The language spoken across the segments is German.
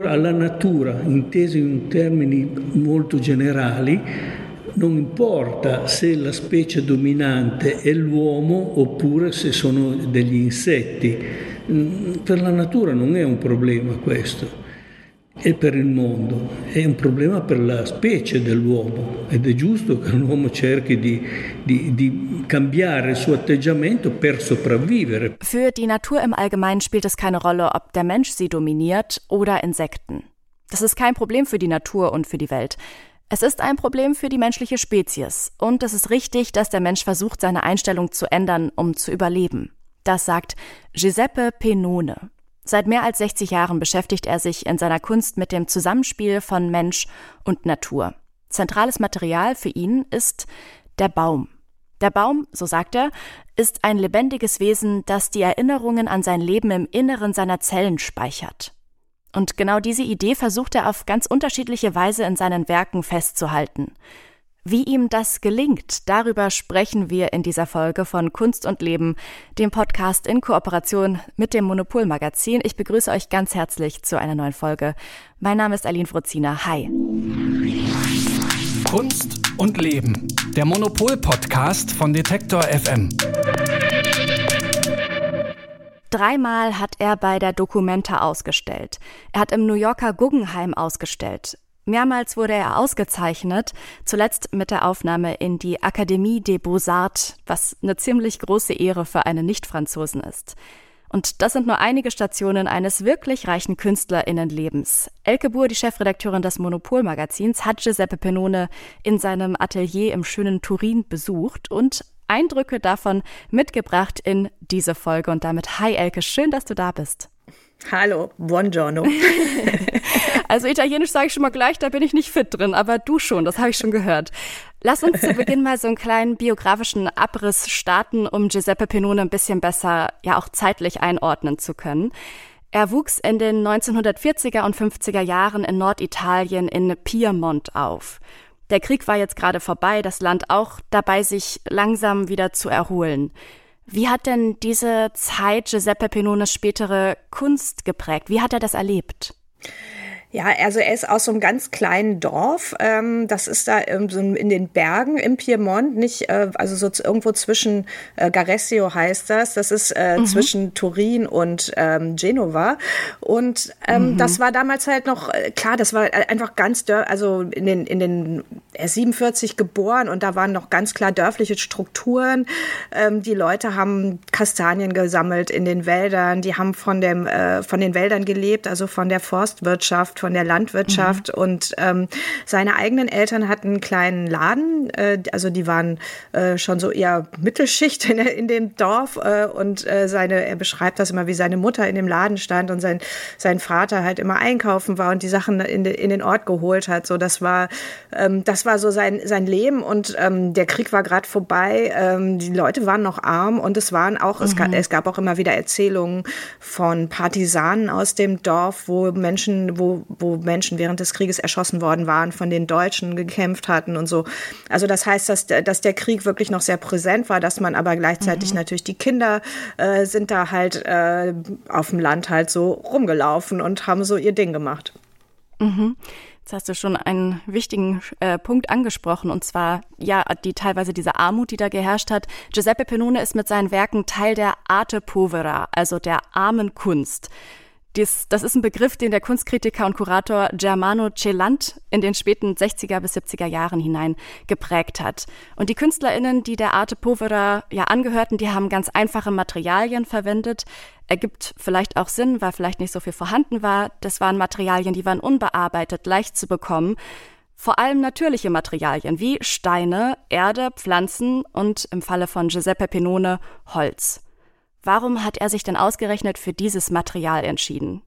Alla natura, intesa in termini molto generali, non importa se la specie dominante è l'uomo oppure se sono degli insetti. Mm, per la natura non è un problema questo e per il mondo, è un problema per la specie dell'uomo ed è giusto che l'uomo cerchi di, di, di Für die Natur im Allgemeinen spielt es keine Rolle, ob der Mensch sie dominiert oder Insekten. Das ist kein Problem für die Natur und für die Welt. Es ist ein Problem für die menschliche Spezies. Und es ist richtig, dass der Mensch versucht, seine Einstellung zu ändern, um zu überleben. Das sagt Giuseppe Penone. Seit mehr als 60 Jahren beschäftigt er sich in seiner Kunst mit dem Zusammenspiel von Mensch und Natur. Zentrales Material für ihn ist der Baum. Der Baum, so sagt er, ist ein lebendiges Wesen, das die Erinnerungen an sein Leben im Inneren seiner Zellen speichert. Und genau diese Idee versucht er auf ganz unterschiedliche Weise in seinen Werken festzuhalten. Wie ihm das gelingt, darüber sprechen wir in dieser Folge von Kunst und Leben, dem Podcast in Kooperation mit dem Monopol-Magazin. Ich begrüße euch ganz herzlich zu einer neuen Folge. Mein Name ist Aline Frozina. Hi. Kunst und Leben, der Monopol-Podcast von Detektor FM. Dreimal hat er bei der Documenta ausgestellt. Er hat im New Yorker Guggenheim ausgestellt. Mehrmals wurde er ausgezeichnet, zuletzt mit der Aufnahme in die Akademie des Beaux-Arts, was eine ziemlich große Ehre für einen Nicht-Franzosen ist. Und das sind nur einige Stationen eines wirklich reichen KünstlerInnenlebens. Elke Buhr, die Chefredakteurin des Monopol-Magazins, hat Giuseppe Penone in seinem Atelier im schönen Turin besucht und Eindrücke davon mitgebracht in diese Folge. Und damit, hi Elke, schön, dass du da bist. Hallo, buongiorno. also Italienisch sage ich schon mal gleich, da bin ich nicht fit drin, aber du schon, das habe ich schon gehört. Lass uns zu Beginn mal so einen kleinen biografischen Abriss starten, um Giuseppe Penone ein bisschen besser, ja auch zeitlich einordnen zu können. Er wuchs in den 1940er und 50er Jahren in Norditalien in Piemont auf. Der Krieg war jetzt gerade vorbei, das Land auch dabei, sich langsam wieder zu erholen. Wie hat denn diese Zeit Giuseppe Penones spätere Kunst geprägt? Wie hat er das erlebt? Ja, also er ist aus so einem ganz kleinen Dorf. Ähm, das ist da ähm, so in den Bergen im Piemont, nicht, äh, also so irgendwo zwischen äh, Garesio heißt das. Das ist äh, mhm. zwischen Turin und ähm, Genova. Und ähm, mhm. das war damals halt noch, äh, klar, das war einfach ganz, also in den, in den, er ist 47 geboren und da waren noch ganz klar dörfliche Strukturen. Ähm, die Leute haben Kastanien gesammelt in den Wäldern, die haben von dem, äh, von den Wäldern gelebt, also von der Forstwirtschaft von der Landwirtschaft mhm. und ähm, seine eigenen Eltern hatten einen kleinen Laden, äh, also die waren äh, schon so eher Mittelschicht in, in dem Dorf äh, und äh, seine, er beschreibt das immer, wie seine Mutter in dem Laden stand und sein, sein Vater halt immer einkaufen war und die Sachen in, de, in den Ort geholt hat. So, das war, ähm, das war so sein, sein Leben und ähm, der Krieg war gerade vorbei. Ähm, die Leute waren noch arm und es waren auch, mhm. es, gab, es gab auch immer wieder Erzählungen von Partisanen aus dem Dorf, wo Menschen, wo, wo Menschen während des Krieges erschossen worden waren, von den Deutschen gekämpft hatten und so. Also das heißt, dass, dass der Krieg wirklich noch sehr präsent war, dass man aber gleichzeitig mhm. natürlich die Kinder äh, sind da halt äh, auf dem Land halt so rumgelaufen und haben so ihr Ding gemacht. Mhm. Jetzt hast du schon einen wichtigen äh, Punkt angesprochen, und zwar ja die teilweise diese Armut, die da geherrscht hat. Giuseppe Penone ist mit seinen Werken Teil der Arte Povera, also der armen Kunst. Dies, das ist ein Begriff, den der Kunstkritiker und Kurator Germano Celant in den späten 60er bis 70er Jahren hinein geprägt hat. Und die KünstlerInnen, die der Arte Povera ja angehörten, die haben ganz einfache Materialien verwendet. Ergibt vielleicht auch Sinn, weil vielleicht nicht so viel vorhanden war. Das waren Materialien, die waren unbearbeitet, leicht zu bekommen. Vor allem natürliche Materialien wie Steine, Erde, Pflanzen und im Falle von Giuseppe Penone Holz. Warum hat er sich denn ausgerechnet für dieses Material entschieden?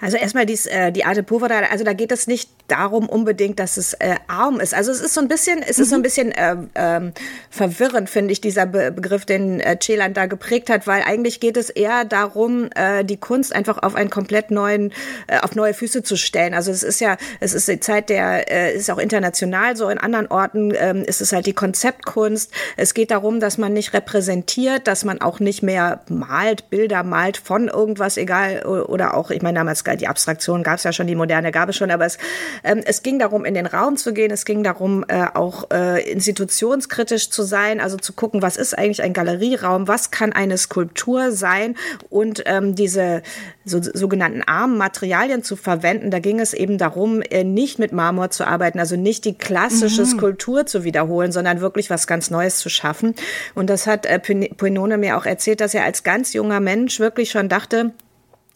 Also erstmal dies, äh, die Arte Povera, also da geht es nicht darum unbedingt, dass es äh, arm ist. Also es ist so ein bisschen, es mhm. ist so ein mhm. bisschen äh, ähm, verwirrend, finde ich, dieser Be Begriff, den äh, Celand da geprägt hat, weil eigentlich geht es eher darum, äh, die Kunst einfach auf einen komplett neuen, äh, auf neue Füße zu stellen. Also es ist ja, es ist die Zeit der, äh, ist auch international so, in anderen Orten äh, ist es halt die Konzeptkunst. Es geht darum, dass man nicht repräsentiert, dass man auch nicht mehr malt, Bilder malt von irgendwas, egal, oder auch, ich man damals, die Abstraktion gab es ja schon, die moderne gab es schon, aber es, ähm, es ging darum, in den Raum zu gehen, es ging darum, äh, auch äh, institutionskritisch zu sein, also zu gucken, was ist eigentlich ein Galerieraum, was kann eine Skulptur sein und ähm, diese so, sogenannten armen Materialien zu verwenden. Da ging es eben darum, äh, nicht mit Marmor zu arbeiten, also nicht die klassische mhm. Skulptur zu wiederholen, sondern wirklich was ganz Neues zu schaffen. Und das hat äh, Pinone mir auch erzählt, dass er als ganz junger Mensch wirklich schon dachte,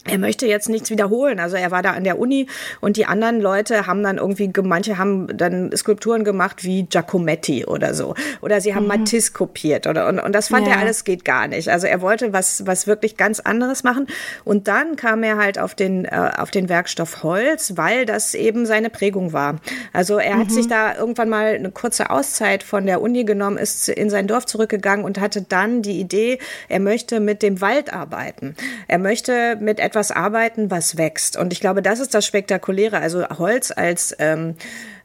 er möchte jetzt nichts wiederholen. Also er war da an der Uni und die anderen Leute haben dann irgendwie, manche haben dann Skulpturen gemacht wie Giacometti oder so. Oder sie haben mhm. Matisse kopiert oder und, und das fand ja. er alles geht gar nicht. Also er wollte was, was wirklich ganz anderes machen. Und dann kam er halt auf den, äh, auf den Werkstoff Holz, weil das eben seine Prägung war. Also er mhm. hat sich da irgendwann mal eine kurze Auszeit von der Uni genommen, ist in sein Dorf zurückgegangen und hatte dann die Idee, er möchte mit dem Wald arbeiten. Er möchte mit etwas arbeiten, was wächst. Und ich glaube, das ist das Spektakuläre. Also Holz als ähm,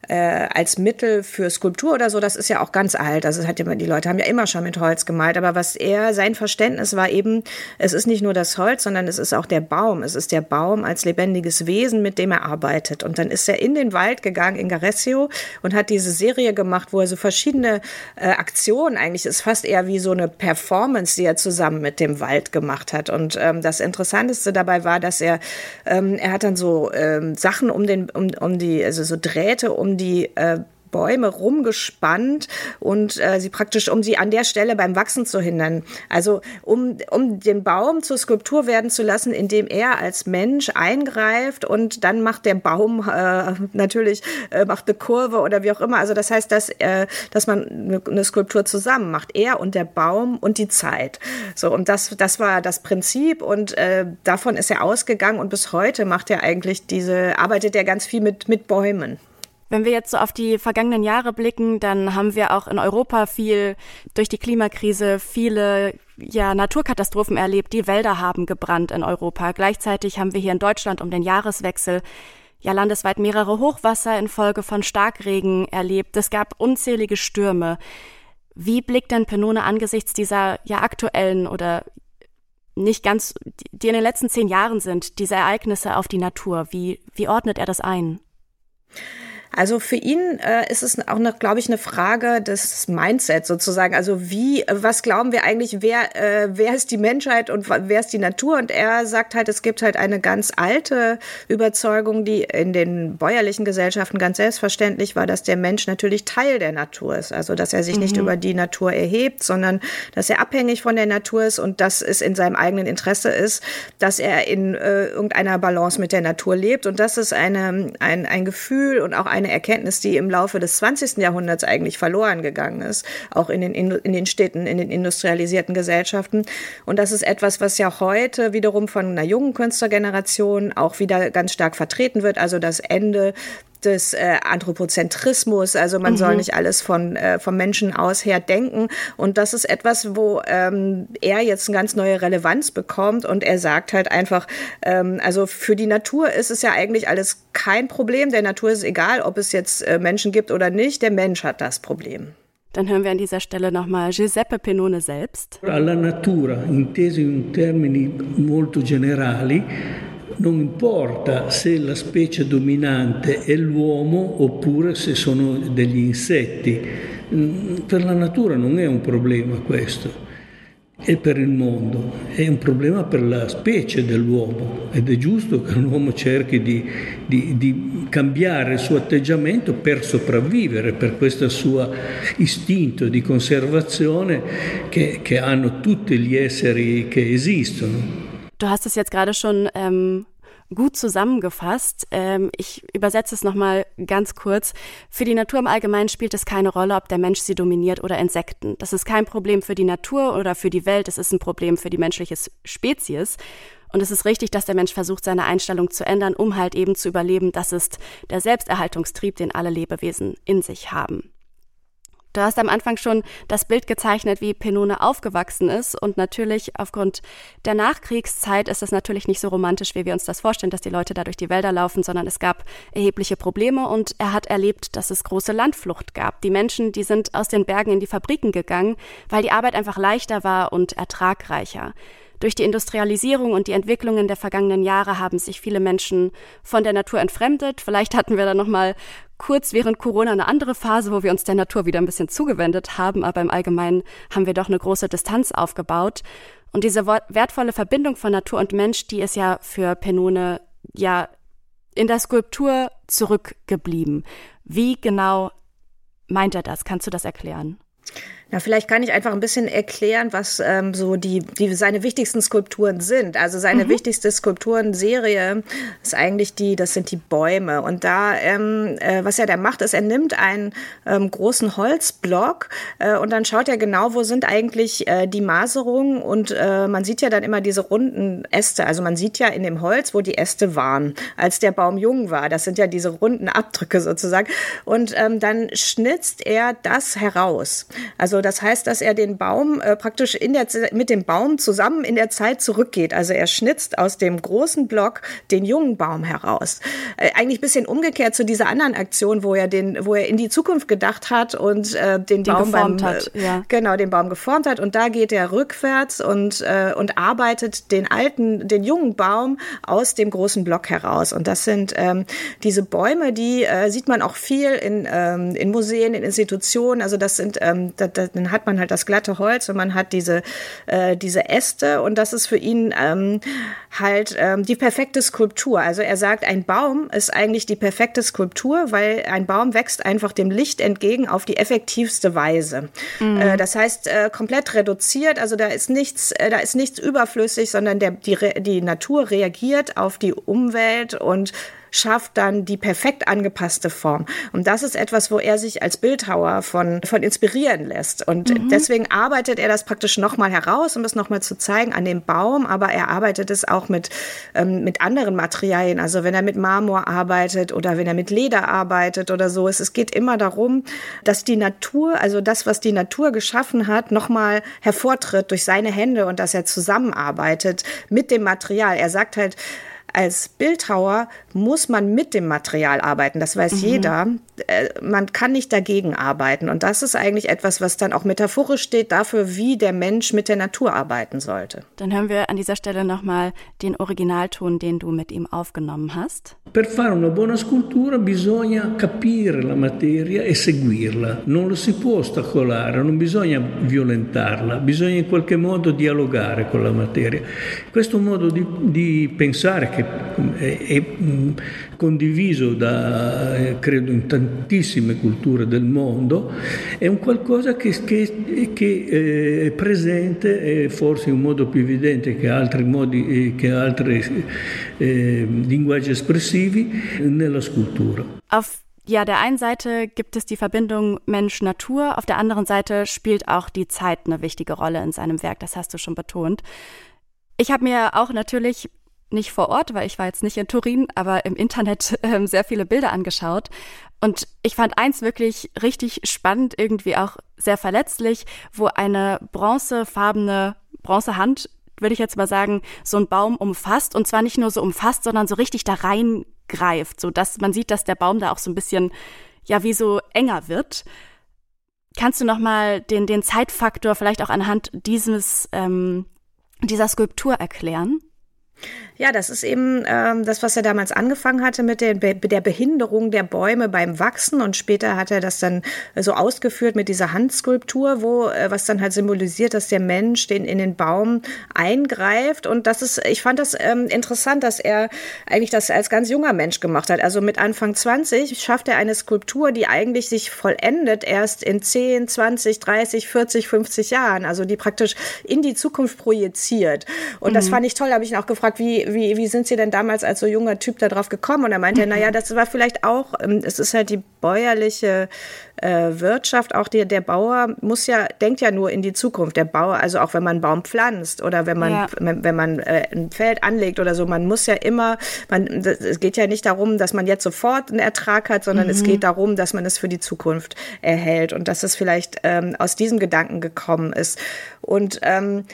äh, als Mittel für Skulptur oder so, das ist ja auch ganz alt. Also hat ja, die Leute haben ja immer schon mit Holz gemalt. Aber was er, sein Verständnis war eben, es ist nicht nur das Holz, sondern es ist auch der Baum. Es ist der Baum als lebendiges Wesen, mit dem er arbeitet. Und dann ist er in den Wald gegangen, in Garesio, und hat diese Serie gemacht, wo er so verschiedene äh, Aktionen, eigentlich ist fast eher wie so eine Performance, die er zusammen mit dem Wald gemacht hat. Und ähm, das Interessanteste dabei war, dass er, ähm, er hat dann so ähm, Sachen um den, um, um die, also so Drähte um die äh, Bäume rumgespannt und äh, sie praktisch, um sie an der Stelle beim Wachsen zu hindern. Also um, um den Baum zur Skulptur werden zu lassen, indem er als Mensch eingreift und dann macht der Baum äh, natürlich äh, macht eine Kurve oder wie auch immer. Also das heißt, dass, äh, dass man eine Skulptur zusammen macht, er und der Baum und die Zeit. So und das, das war das Prinzip und äh, davon ist er ausgegangen und bis heute macht er eigentlich diese, arbeitet er ganz viel mit, mit Bäumen. Wenn wir jetzt so auf die vergangenen Jahre blicken, dann haben wir auch in Europa viel durch die Klimakrise viele ja, Naturkatastrophen erlebt. Die Wälder haben gebrannt in Europa. Gleichzeitig haben wir hier in Deutschland um den Jahreswechsel ja landesweit mehrere Hochwasser infolge von Starkregen erlebt. Es gab unzählige Stürme. Wie blickt denn Penone angesichts dieser ja aktuellen oder nicht ganz, die in den letzten zehn Jahren sind, diese Ereignisse auf die Natur? Wie, wie ordnet er das ein? Also für ihn äh, ist es auch noch, glaube ich, eine Frage des Mindsets sozusagen. Also wie, was glauben wir eigentlich, wer, äh, wer ist die Menschheit und wer ist die Natur? Und er sagt halt, es gibt halt eine ganz alte Überzeugung, die in den bäuerlichen Gesellschaften ganz selbstverständlich war, dass der Mensch natürlich Teil der Natur ist. Also dass er sich mhm. nicht über die Natur erhebt, sondern dass er abhängig von der Natur ist und dass es in seinem eigenen Interesse ist, dass er in äh, irgendeiner Balance mit der Natur lebt. Und das ist eine, ein, ein Gefühl und auch ein eine Erkenntnis, die im Laufe des 20. Jahrhunderts eigentlich verloren gegangen ist, auch in den, in den Städten, in den industrialisierten Gesellschaften. Und das ist etwas, was ja heute wiederum von einer jungen Künstlergeneration auch wieder ganz stark vertreten wird. Also das Ende des äh, Anthropozentrismus, also man mhm. soll nicht alles von äh, vom Menschen aus her denken und das ist etwas, wo ähm, er jetzt eine ganz neue Relevanz bekommt und er sagt halt einfach, ähm, also für die Natur ist es ja eigentlich alles kein Problem, der Natur ist egal, ob es jetzt äh, Menschen gibt oder nicht, der Mensch hat das Problem. Dann hören wir an dieser Stelle nochmal Giuseppe Penone selbst. Alla natura, intesa in termini molto generali, non importa se la specie dominante è l'uomo oppure se sono degli insetti. Mm, per la natura non è un problema questo, è per il mondo, è un problema per la specie dell'uomo ed è giusto che l'uomo cerchi di, di, di cambiare il suo atteggiamento per sopravvivere, per questo suo istinto di conservazione che, che hanno tutti gli esseri che esistono. Du hast es jetzt gerade schon ähm, gut zusammengefasst. Ähm, ich übersetze es nochmal ganz kurz. Für die Natur im Allgemeinen spielt es keine Rolle, ob der Mensch sie dominiert oder Insekten. Das ist kein Problem für die Natur oder für die Welt, es ist ein Problem für die menschliche Spezies. Und es ist richtig, dass der Mensch versucht, seine Einstellung zu ändern, um halt eben zu überleben. Das ist der Selbsterhaltungstrieb, den alle Lebewesen in sich haben. Du hast am Anfang schon das Bild gezeichnet, wie Penone aufgewachsen ist. Und natürlich aufgrund der Nachkriegszeit ist es natürlich nicht so romantisch, wie wir uns das vorstellen, dass die Leute da durch die Wälder laufen, sondern es gab erhebliche Probleme und er hat erlebt, dass es große Landflucht gab. Die Menschen, die sind aus den Bergen in die Fabriken gegangen, weil die Arbeit einfach leichter war und ertragreicher. Durch die Industrialisierung und die Entwicklungen der vergangenen Jahre haben sich viele Menschen von der Natur entfremdet. Vielleicht hatten wir da noch mal kurz während Corona eine andere Phase, wo wir uns der Natur wieder ein bisschen zugewendet haben, aber im Allgemeinen haben wir doch eine große Distanz aufgebaut. Und diese wertvolle Verbindung von Natur und Mensch, die ist ja für Penone ja in der Skulptur zurückgeblieben. Wie genau meint er das? Kannst du das erklären? Na, vielleicht kann ich einfach ein bisschen erklären, was ähm, so die, die seine wichtigsten Skulpturen sind. Also seine mhm. wichtigste Skulpturenserie ist eigentlich die, das sind die Bäume. Und da, ähm, äh, was er da macht, ist, er nimmt einen ähm, großen Holzblock äh, und dann schaut er genau, wo sind eigentlich äh, die Maserungen und äh, man sieht ja dann immer diese runden Äste. Also man sieht ja in dem Holz, wo die Äste waren, als der Baum jung war. Das sind ja diese runden Abdrücke sozusagen. Und ähm, dann schnitzt er das heraus. Also also das heißt, dass er den Baum äh, praktisch in der, mit dem Baum zusammen in der Zeit zurückgeht. Also er schnitzt aus dem großen Block den jungen Baum heraus. Äh, eigentlich bisschen umgekehrt zu dieser anderen Aktion, wo er den, wo er in die Zukunft gedacht hat und äh, den, den Baum beim, hat, äh, ja. genau den Baum geformt hat. Und da geht er rückwärts und äh, und arbeitet den alten, den jungen Baum aus dem großen Block heraus. Und das sind ähm, diese Bäume, die äh, sieht man auch viel in ähm, in Museen, in Institutionen. Also das sind ähm, da, da dann hat man halt das glatte Holz und man hat diese, äh, diese Äste und das ist für ihn ähm, halt ähm, die perfekte Skulptur. Also er sagt, ein Baum ist eigentlich die perfekte Skulptur, weil ein Baum wächst einfach dem Licht entgegen auf die effektivste Weise. Mhm. Äh, das heißt, äh, komplett reduziert, also da ist nichts, äh, da ist nichts überflüssig, sondern der, die, die Natur reagiert auf die Umwelt und schafft dann die perfekt angepasste Form. Und das ist etwas, wo er sich als Bildhauer von, von inspirieren lässt. Und mhm. deswegen arbeitet er das praktisch nochmal heraus, um es nochmal zu zeigen an dem Baum, aber er arbeitet es auch mit, ähm, mit anderen Materialien. Also wenn er mit Marmor arbeitet oder wenn er mit Leder arbeitet oder so. Es, es geht immer darum, dass die Natur, also das, was die Natur geschaffen hat, nochmal hervortritt durch seine Hände und dass er zusammenarbeitet mit dem Material. Er sagt halt, als Bildhauer muss man mit dem Material arbeiten. Das weiß mhm. jeder. Äh, man kann nicht dagegen arbeiten. Und das ist eigentlich etwas, was dann auch metaphorisch steht dafür, wie der Mensch mit der Natur arbeiten sollte. Dann hören wir an dieser Stelle nochmal den Originalton, den du mit ihm aufgenommen hast. Per fare una buona scultura bisogna capire la materia e seguirla. Non lo si può ostacolare, non bisogna violentarla, bisogna in qualche modo dialogare con la materia. Questo modo di, di pensare che è, è condiviso da, eh, credo, in tantissime culture del mondo, è un qualcosa che, che, che eh, è presente, eh, forse in modo più evidente che altri, modi, che altri eh, linguaggi espressivi, nella scultura. Auf ja, der einen Seite gibt es die Verbindung Mensch-Natur, auf der anderen Seite spielt auch die Zeit eine wichtige Rolle in seinem Werk, das hast du schon betont. Ich habe mir auch natürlich nicht vor Ort, weil ich war jetzt nicht in Turin, aber im Internet äh, sehr viele Bilder angeschaut. Und ich fand eins wirklich richtig spannend, irgendwie auch sehr verletzlich, wo eine bronzefarbene, Bronzehand, würde ich jetzt mal sagen, so einen Baum umfasst. Und zwar nicht nur so umfasst, sondern so richtig da reingreift, so dass man sieht, dass der Baum da auch so ein bisschen, ja, wie so enger wird. Kannst du nochmal den, den Zeitfaktor vielleicht auch anhand dieses, ähm, dieser Skulptur erklären? Ja, das ist eben ähm, das, was er damals angefangen hatte mit der, Be der Behinderung der Bäume beim Wachsen und später hat er das dann so ausgeführt mit dieser Handskulptur, wo äh, was dann halt symbolisiert, dass der Mensch den in den Baum eingreift und das ist, ich fand das ähm, interessant, dass er eigentlich das als ganz junger Mensch gemacht hat. Also mit Anfang 20 schafft er eine Skulptur, die eigentlich sich vollendet erst in 10, 20, 30, 40, 50 Jahren, also die praktisch in die Zukunft projiziert. Und mhm. das fand ich toll, habe ich ihn auch gefragt, wie wie, wie sind Sie denn damals als so junger Typ da drauf gekommen? Und er meinte, mhm. naja, das war vielleicht auch, ähm, es ist halt die bäuerliche äh, Wirtschaft, auch die, der Bauer muss ja, denkt ja nur in die Zukunft. Der Bauer, also auch wenn man einen Baum pflanzt oder wenn man, ja. wenn, wenn, man äh, ein Feld anlegt oder so, man muss ja immer, man, es geht ja nicht darum, dass man jetzt sofort einen Ertrag hat, sondern mhm. es geht darum, dass man es für die Zukunft erhält und dass es vielleicht ähm, aus diesem Gedanken gekommen ist. Und ähm,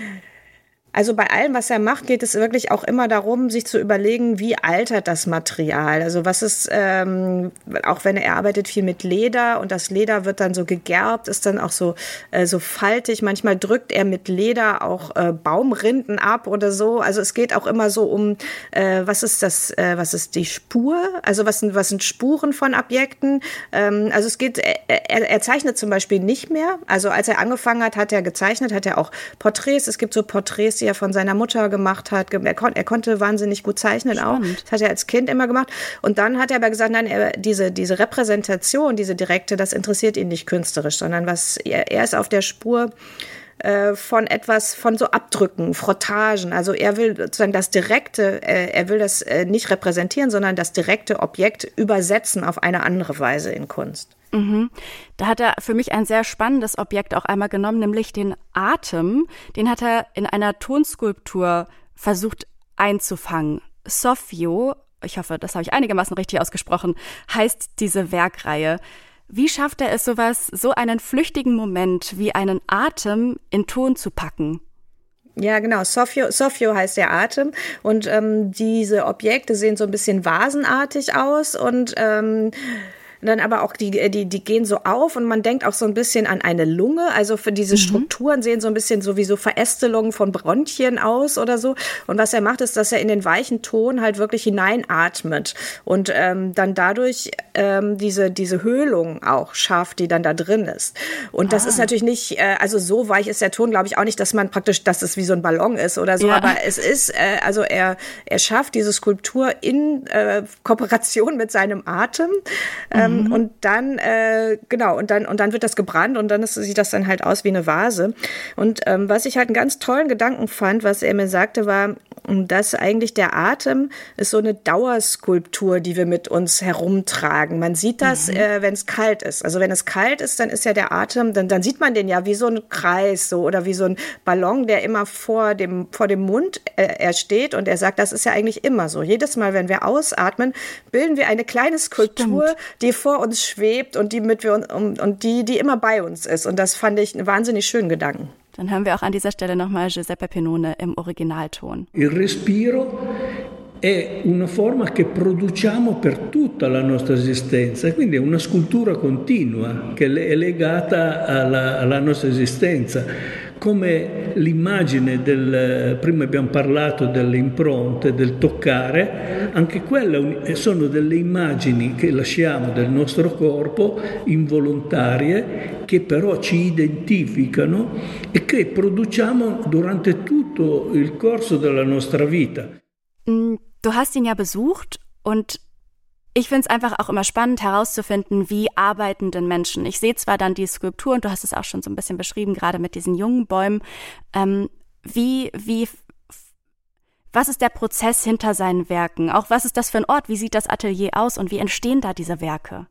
Also bei allem, was er macht, geht es wirklich auch immer darum, sich zu überlegen, wie altert das Material. Also was ist, ähm, auch wenn er arbeitet viel mit Leder und das Leder wird dann so gegerbt, ist dann auch so, äh, so faltig. Manchmal drückt er mit Leder auch äh, Baumrinden ab oder so. Also es geht auch immer so um, äh, was ist das, äh, was ist die Spur? Also was sind, was sind Spuren von Objekten? Ähm, also es geht, er, er zeichnet zum Beispiel nicht mehr. Also als er angefangen hat, hat er gezeichnet, hat er auch Porträts. Es gibt so Porträts, die er von seiner Mutter gemacht hat. Er, kon er konnte wahnsinnig gut zeichnen Spannend. auch. Das hat er als Kind immer gemacht. Und dann hat er aber gesagt, nein, er, diese, diese Repräsentation, diese direkte, das interessiert ihn nicht künstlerisch, sondern was er, er ist auf der Spur äh, von etwas, von so Abdrücken, Frottagen. Also er will sozusagen das direkte, äh, er will das äh, nicht repräsentieren, sondern das direkte Objekt übersetzen auf eine andere Weise in Kunst. Mhm. Da hat er für mich ein sehr spannendes Objekt auch einmal genommen, nämlich den Atem. Den hat er in einer Tonskulptur versucht einzufangen. Sophio, ich hoffe, das habe ich einigermaßen richtig ausgesprochen, heißt diese Werkreihe. Wie schafft er es, sowas, so einen flüchtigen Moment wie einen Atem in Ton zu packen? Ja, genau. Sophio, Sophio heißt der Atem. Und ähm, diese Objekte sehen so ein bisschen vasenartig aus und ähm, dann aber auch die, die, die gehen so auf und man denkt auch so ein bisschen an eine Lunge. Also für diese mhm. Strukturen sehen so ein bisschen sowieso Verästelungen von Bronchien aus oder so. Und was er macht, ist, dass er in den weichen Ton halt wirklich hineinatmet und ähm, dann dadurch ähm, diese, diese Höhlung auch schafft, die dann da drin ist. Und das ist ah. natürlich nicht, äh, also so weich ist der Ton, glaube ich, auch nicht, dass man praktisch, dass es wie so ein Ballon ist oder so, ja. aber es ist, äh, also er, er schafft diese Skulptur in äh, Kooperation mit seinem Atem. Ähm, ähm, mhm. Und dann, äh, genau, und dann, und dann wird das gebrannt und dann ist, sieht das dann halt aus wie eine Vase. Und ähm, was ich halt einen ganz tollen Gedanken fand, was er mir sagte, war, dass eigentlich der Atem ist so eine Dauerskulptur, die wir mit uns herumtragen. Man sieht das, mhm. äh, wenn es kalt ist. Also wenn es kalt ist, dann ist ja der Atem, dann, dann sieht man den ja wie so ein Kreis so oder wie so ein Ballon, der immer vor dem, vor dem Mund äh, er steht. Und er sagt, das ist ja eigentlich immer so. Jedes Mal, wenn wir ausatmen, bilden wir eine kleine Skulptur, Stimmt. die vor uns schwebt und die mit wir und, und die, die immer bei uns ist. Und das fand ich einen wahnsinnig schönen Gedanken. Dann hören wir auch an dieser Stelle nochmal Giuseppe Penone im Originalton. Il respiro è una forma che produciamo per tutta la nostra esistenza, quindi è una scultura continua che è legata alla, alla nostra esistenza come l'immagine del, prima abbiamo parlato delle impronte, del toccare, anche quelle sono delle immagini che lasciamo del nostro corpo involontarie che però ci identificano e che produciamo durante tutto il corso della nostra vita. Mm, du hast ihn ja besucht und ich finde es einfach auch immer spannend herauszufinden, wie arbeiten denn Menschen. Ich sehe zwar dann die Skulptur und du hast es auch schon so ein bisschen beschrieben, gerade mit diesen jungen Bäumen. Ähm, wie, wie, was ist der Prozess hinter seinen Werken? Auch was ist das für ein Ort? Wie sieht das Atelier aus und wie entstehen da diese Werke?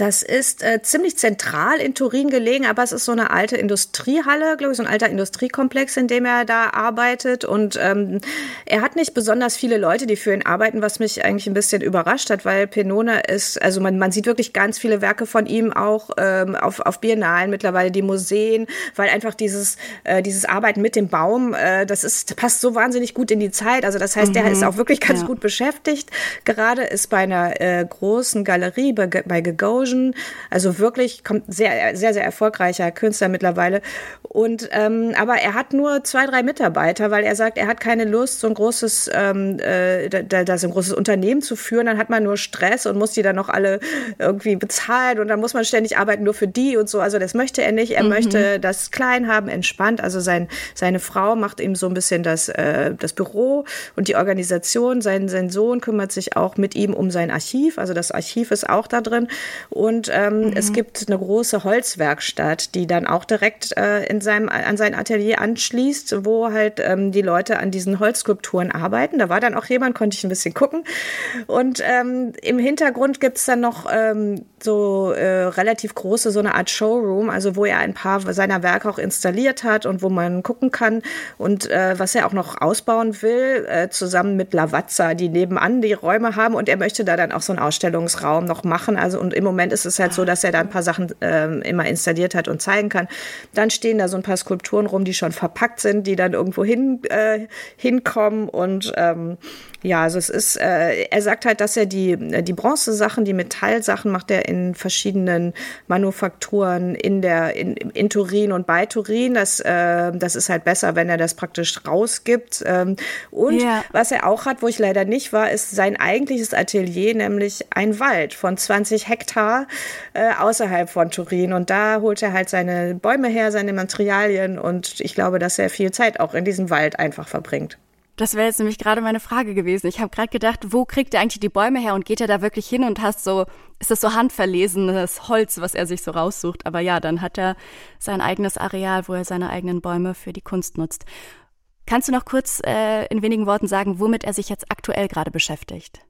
Das ist äh, ziemlich zentral in Turin gelegen, aber es ist so eine alte Industriehalle, glaube ich, so ein alter Industriekomplex, in dem er da arbeitet. Und ähm, er hat nicht besonders viele Leute, die für ihn arbeiten, was mich eigentlich ein bisschen überrascht hat, weil Penone ist, also man, man sieht wirklich ganz viele Werke von ihm auch ähm, auf, auf Biennalen mittlerweile, die Museen, weil einfach dieses, äh, dieses Arbeiten mit dem Baum, äh, das ist, passt so wahnsinnig gut in die Zeit. Also das heißt, mhm. der ist auch wirklich ganz ja. gut beschäftigt. Gerade ist bei einer äh, großen Galerie, bei, bei Gagosian, Explosion. Also wirklich kommt sehr, sehr, sehr erfolgreicher Künstler mittlerweile. Und ähm, aber er hat nur zwei, drei Mitarbeiter, weil er sagt, er hat keine Lust, so ein großes, ähm, äh, da, da so ein großes Unternehmen zu führen. Dann hat man nur Stress und muss die dann noch alle irgendwie bezahlen und dann muss man ständig arbeiten nur für die und so. Also das möchte er nicht. Er mhm. möchte das klein haben, entspannt. Also sein, seine Frau macht ihm so ein bisschen das, äh, das Büro und die Organisation. Sein, sein Sohn kümmert sich auch mit ihm um sein Archiv. Also das Archiv ist auch da drin. Und ähm, mhm. es gibt eine große Holzwerkstatt, die dann auch direkt äh, in seinem, an sein Atelier anschließt, wo halt ähm, die Leute an diesen Holzskulpturen arbeiten. Da war dann auch jemand, konnte ich ein bisschen gucken. Und ähm, im Hintergrund gibt's dann noch ähm, so äh, relativ große, so eine Art Showroom, also wo er ein paar seiner Werke auch installiert hat und wo man gucken kann. Und äh, was er auch noch ausbauen will, äh, zusammen mit Lavazza, die nebenan die Räume haben. Und er möchte da dann auch so einen Ausstellungsraum noch machen. Also und im Moment Moment ist es halt so, dass er da ein paar Sachen ähm, immer installiert hat und zeigen kann. Dann stehen da so ein paar Skulpturen rum, die schon verpackt sind, die dann irgendwo hin, äh, hinkommen und ähm, ja, also es ist, äh, er sagt halt, dass er die, die Bronzesachen, die Metallsachen macht er in verschiedenen Manufakturen in der, in, in Turin und bei Turin. Das, äh, das ist halt besser, wenn er das praktisch rausgibt. Ähm, und yeah. was er auch hat, wo ich leider nicht war, ist sein eigentliches Atelier, nämlich ein Wald von 20 Hektar äh, außerhalb von Turin. Und da holt er halt seine Bäume her, seine Materialien und ich glaube, dass er viel Zeit auch in diesem Wald einfach verbringt. Das wäre jetzt nämlich gerade meine Frage gewesen. Ich habe gerade gedacht, wo kriegt er eigentlich die Bäume her und geht er da wirklich hin und hast so, ist das so handverlesenes Holz, was er sich so raussucht? Aber ja, dann hat er sein eigenes Areal, wo er seine eigenen Bäume für die Kunst nutzt. Kannst du noch kurz äh, in wenigen Worten sagen, womit er sich jetzt aktuell gerade beschäftigt?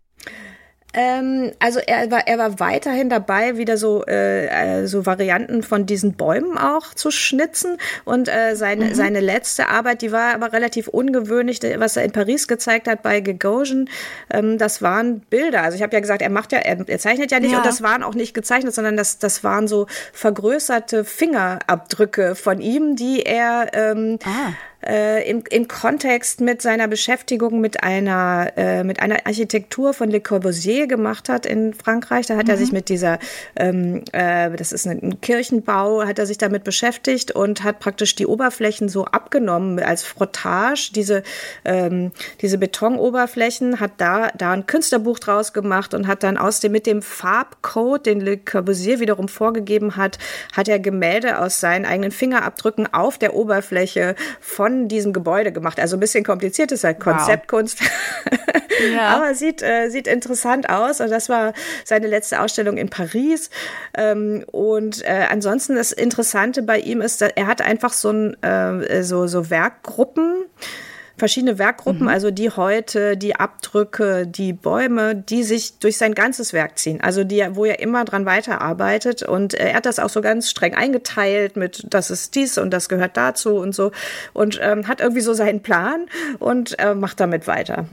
Ähm, also er war, er war weiterhin dabei, wieder so, äh, äh, so Varianten von diesen Bäumen auch zu schnitzen. Und äh, seine, mhm. seine letzte Arbeit, die war aber relativ ungewöhnlich, was er in Paris gezeigt hat bei Gagosian, ähm, das waren Bilder. Also ich habe ja gesagt, er macht ja, er, er zeichnet ja nicht ja. und das waren auch nicht gezeichnet, sondern das, das waren so vergrößerte Fingerabdrücke von ihm, die er ähm, ah äh, im, im Kontext mit seiner Beschäftigung mit einer, äh, mit einer Architektur von Le Corbusier gemacht hat in Frankreich. Da hat mhm. er sich mit dieser, ähm, äh, das ist ein Kirchenbau, hat er sich damit beschäftigt und hat praktisch die Oberflächen so abgenommen als Frottage, diese, ähm, diese Betonoberflächen, hat da, da ein Künstlerbuch draus gemacht und hat dann aus dem, mit dem Farbcode, den Le Corbusier wiederum vorgegeben hat, hat er Gemälde aus seinen eigenen Fingerabdrücken auf der Oberfläche von von diesem Gebäude gemacht. Also ein bisschen kompliziert ist halt Konzeptkunst. Wow. ja. Aber sieht, äh, sieht interessant aus. Und das war seine letzte Ausstellung in Paris. Ähm, und äh, ansonsten das Interessante bei ihm ist, er hat einfach so, ein, äh, so, so Werkgruppen verschiedene Werkgruppen, mhm. also die heute, die Abdrücke, die Bäume, die sich durch sein ganzes Werk ziehen. Also die, wo er immer dran weiterarbeitet. Und er hat das auch so ganz streng eingeteilt mit, das ist dies und das gehört dazu und so. Und ähm, hat irgendwie so seinen Plan und äh, macht damit weiter.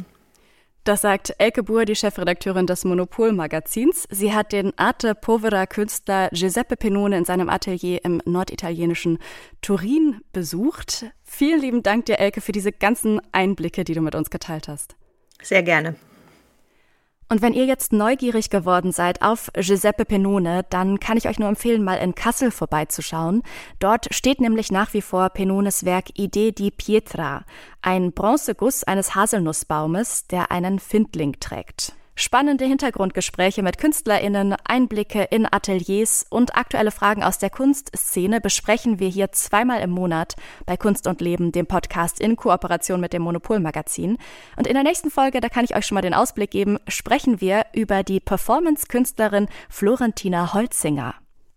Das sagt Elke Buhr, die Chefredakteurin des Monopol-Magazins. Sie hat den Arte Povera Künstler Giuseppe Penone in seinem Atelier im norditalienischen Turin besucht. Vielen lieben Dank dir, Elke, für diese ganzen Einblicke, die du mit uns geteilt hast. Sehr gerne. Und wenn ihr jetzt neugierig geworden seid auf Giuseppe Penone, dann kann ich euch nur empfehlen, mal in Kassel vorbeizuschauen. Dort steht nämlich nach wie vor Penones Werk Idee di Pietra, ein Bronzeguss eines Haselnussbaumes, der einen Findling trägt. Spannende Hintergrundgespräche mit KünstlerInnen, Einblicke in Ateliers und aktuelle Fragen aus der Kunstszene besprechen wir hier zweimal im Monat bei Kunst und Leben, dem Podcast in Kooperation mit dem Monopol-Magazin. Und in der nächsten Folge, da kann ich euch schon mal den Ausblick geben, sprechen wir über die Performance-Künstlerin Florentina Holzinger.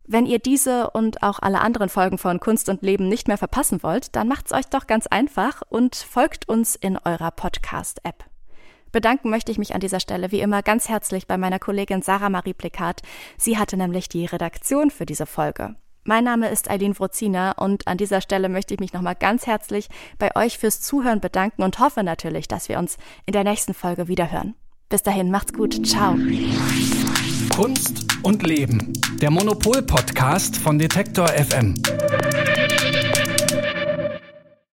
Wenn ihr diese und auch alle anderen Folgen von Kunst und Leben nicht mehr verpassen wollt, dann macht's euch doch ganz einfach und folgt uns in eurer Podcast-App. Bedanken möchte ich mich an dieser Stelle wie immer ganz herzlich bei meiner Kollegin Sarah Marie Plikat. Sie hatte nämlich die Redaktion für diese Folge. Mein Name ist Eileen Wrozina und an dieser Stelle möchte ich mich nochmal ganz herzlich bei euch fürs Zuhören bedanken und hoffe natürlich, dass wir uns in der nächsten Folge wiederhören. Bis dahin, macht's gut. Ciao. Kunst und Leben. Der Monopol-Podcast von Detektor FM.